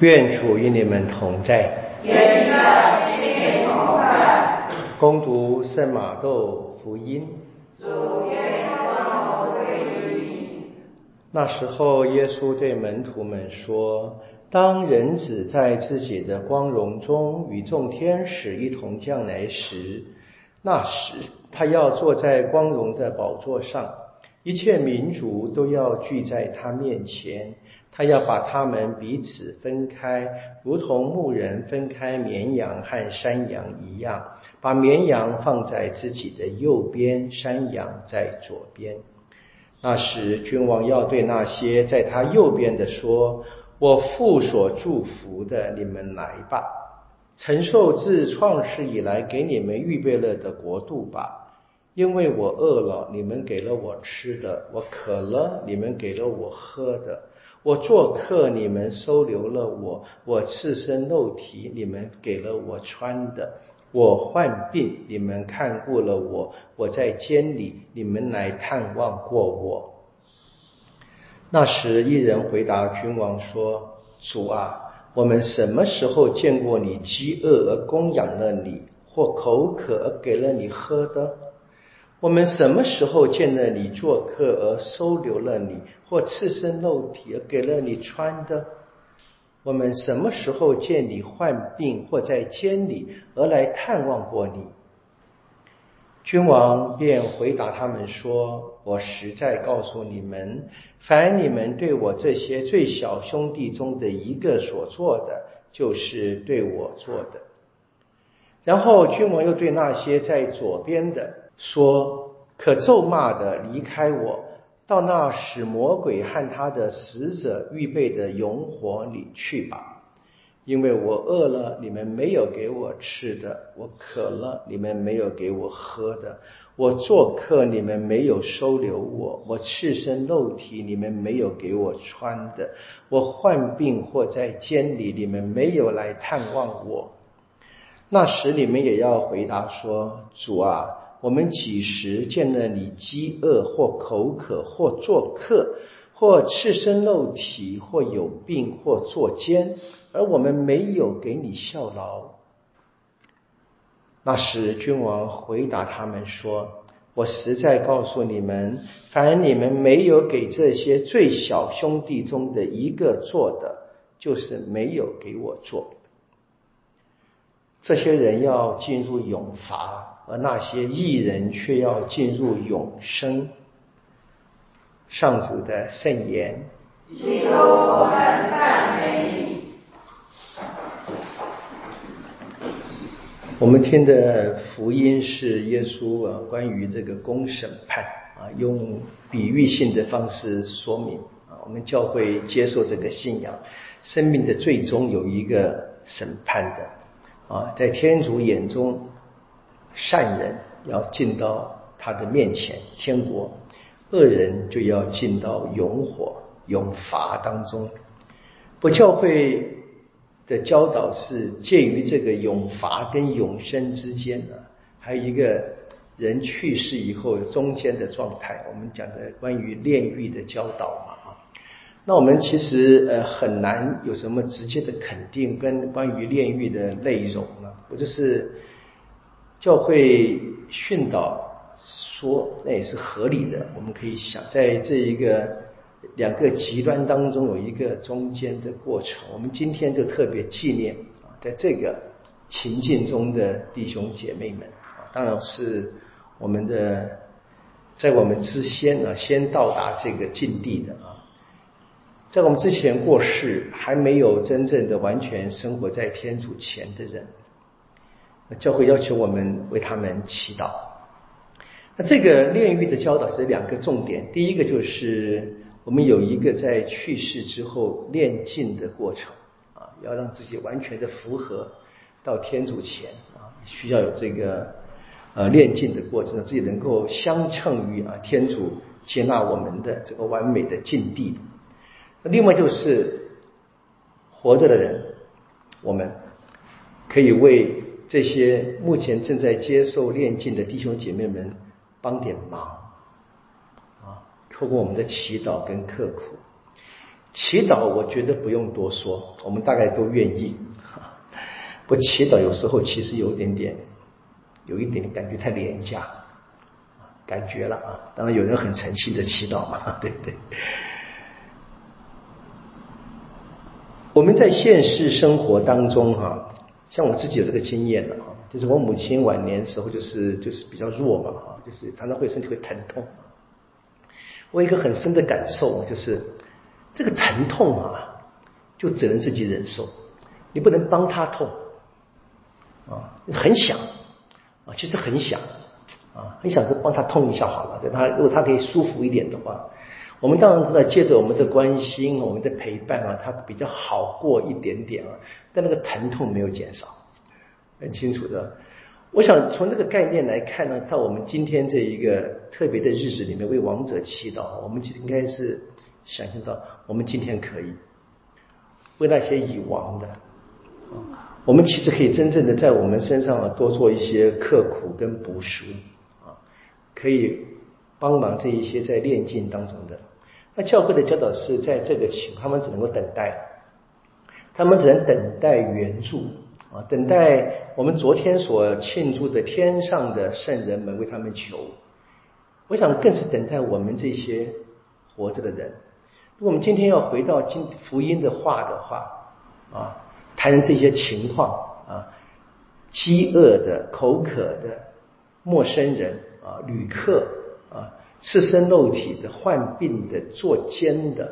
愿主与你们同在。愿你的心灵同在。恭读圣马窦福音。主愿光归于你。那时候，耶稣对门徒们说：“当人子在自己的光荣中与众天使一同降来时，那时他要坐在光荣的宝座上，一切民族都要聚在他面前。”他要把他们彼此分开，如同牧人分开绵羊和山羊一样，把绵羊放在自己的右边，山羊在左边。那时，君王要对那些在他右边的说：“我父所祝福的，你们来吧，承受自创世以来给你们预备了的国度吧。因为我饿了，你们给了我吃的；我渴了，你们给了我喝的。”我做客，你们收留了我；我赤身露体，你们给了我穿的；我患病，你们看顾了我；我在监里，你们来探望过我。那时，一人回答君王说：“主啊，我们什么时候见过你饥饿而供养了你，或口渴而给了你喝的？”我们什么时候见了你做客而收留了你，或赤身露体而给了你穿的？我们什么时候见你患病或在监里而来探望过你？君王便回答他们说：“我实在告诉你们，凡你们对我这些最小兄弟中的一个所做的，就是对我做的。”然后君王又对那些在左边的。说：“可咒骂的离开我，到那使魔鬼和他的使者预备的永火里去吧。因为我饿了，你们没有给我吃的；我渴了，你们没有给我喝的；我做客，你们没有收留我；我赤身露体，你们没有给我穿的；我患病或在监里，你们没有来探望我。那时你们也要回答说：主啊。”我们几时见了你饥饿或口渴或做客或赤身露体或有病或作奸，而我们没有给你效劳？那时君王回答他们说：“我实在告诉你们，凡你们没有给这些最小兄弟中的一个做的，就是没有给我做。这些人要进入永罚。”而那些艺人却要进入永生。上主的圣言。基督，我们赞美你。我们听的福音是耶稣啊，关于这个公审判啊，用比喻性的方式说明啊，我们教会接受这个信仰，生命的最终有一个审判的啊，在天主眼中。善人要进到他的面前，天国；恶人就要进到永火、永罚当中。不教会的教导是介于这个永罚跟永生之间的，还有一个人去世以后中间的状态。我们讲的关于炼狱的教导嘛，啊，那我们其实呃很难有什么直接的肯定跟关于炼狱的内容呢？我就是。教会训导说，那也是合理的。我们可以想，在这一个两个极端当中，有一个中间的过程。我们今天就特别纪念啊，在这个情境中的弟兄姐妹们啊，当然是我们的，在我们之先呢，先到达这个境地的啊，在我们之前过世，还没有真正的完全生活在天主前的人。那教会要求我们为他们祈祷。那这个炼狱的教导是两个重点，第一个就是我们有一个在去世之后炼尽的过程啊，要让自己完全的符合到天主前啊，需要有这个呃炼尽的过程，自己能够相称于啊天主接纳我们的这个完美的境地。那另外就是活着的人，我们可以为。这些目前正在接受炼境的弟兄姐妹们，帮点忙啊！透过我们的祈祷跟刻苦，祈祷我觉得不用多说，我们大概都愿意。不祈祷有时候其实有点点，有一点感觉太廉价，感觉了啊。当然有人很诚心的祈祷嘛，对不对？我们在现实生活当中哈，像我自己有这个经验的啊，就是我母亲晚年时候就是就是比较弱嘛哈，就是常常会身体会疼痛。我有一个很深的感受就是。这个疼痛啊，就只能自己忍受，你不能帮他痛啊，很想啊，其实很想啊，很想是帮他痛一下好了，他如果他可以舒服一点的话，我们当然知道，借着我们的关心、我们的陪伴啊，他比较好过一点点啊，但那个疼痛没有减少，很清楚的。我想从这个概念来看呢，到我们今天这一个特别的日子里面为王者祈祷，我们其实应该是。想象到我们今天可以为那些已亡的，我们其实可以真正的在我们身上啊多做一些刻苦跟补赎啊，可以帮忙这一些在炼境当中的。那教会的教导是在这个情，他们只能够等待，他们只能等待援助啊，等待我们昨天所庆祝的天上的圣人们为他们求。我想更是等待我们这些活着的人。如果我们今天要回到今福音的话的话，啊，谈这些情况啊，饥饿的、口渴的、陌生人啊、旅客、赤身肉体的、患病的、坐监的，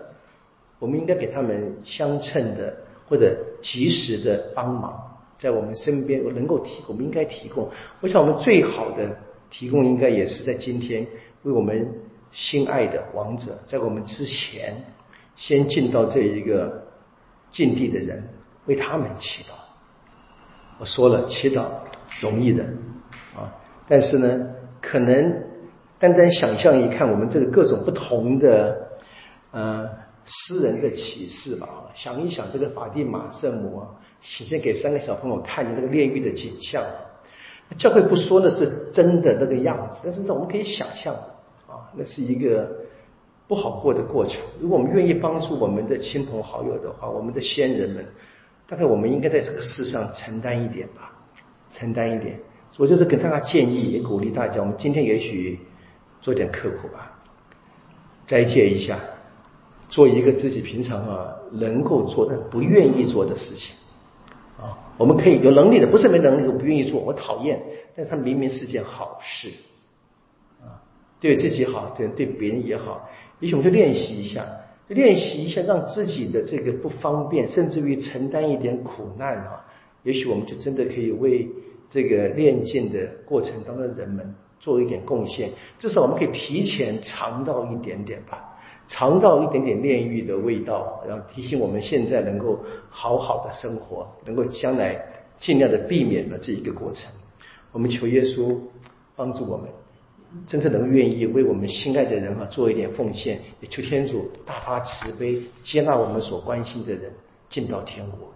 我们应该给他们相称的或者及时的帮忙，在我们身边我能够提供，我们应该提供。我想我们最好的提供，应该也是在今天为我们。心爱的王者，在我们之前，先进到这一个境地的人，为他们祈祷。我说了，祈祷容易的啊，但是呢，可能单单想象一看，我们这个各种不同的呃诗人的启示吧，想一想这个法蒂玛圣母啊，显现给三个小朋友看的那个炼狱的景象，教会不说那是真的那个样子，但是我们可以想象。啊那是一个不好过的过程。如果我们愿意帮助我们的亲朋好友的话，我们的先人们，大概我们应该在这个世上承担一点吧，承担一点。我就是给大家建议，也鼓励大家，我们今天也许做点刻苦吧，再戒一下，做一个自己平常啊能够做但不愿意做的事情啊。我们可以有能力的，不是没能力，我不愿意做，我讨厌，但是它明明是件好事啊。对自己好，对对别人也好，也许我们就练习一下，就练习一下，让自己的这个不方便，甚至于承担一点苦难啊，也许我们就真的可以为这个练剑的过程当中的人们做一点贡献，至少我们可以提前尝到一点点吧，尝到一点点炼狱的味道，然后提醒我们现在能够好好的生活，能够将来尽量的避免了这一个过程。我们求耶稣帮助我们。真正能愿意为我们心爱的人啊做一点奉献，也求天主大发慈悲，接纳我们所关心的人，进到天国。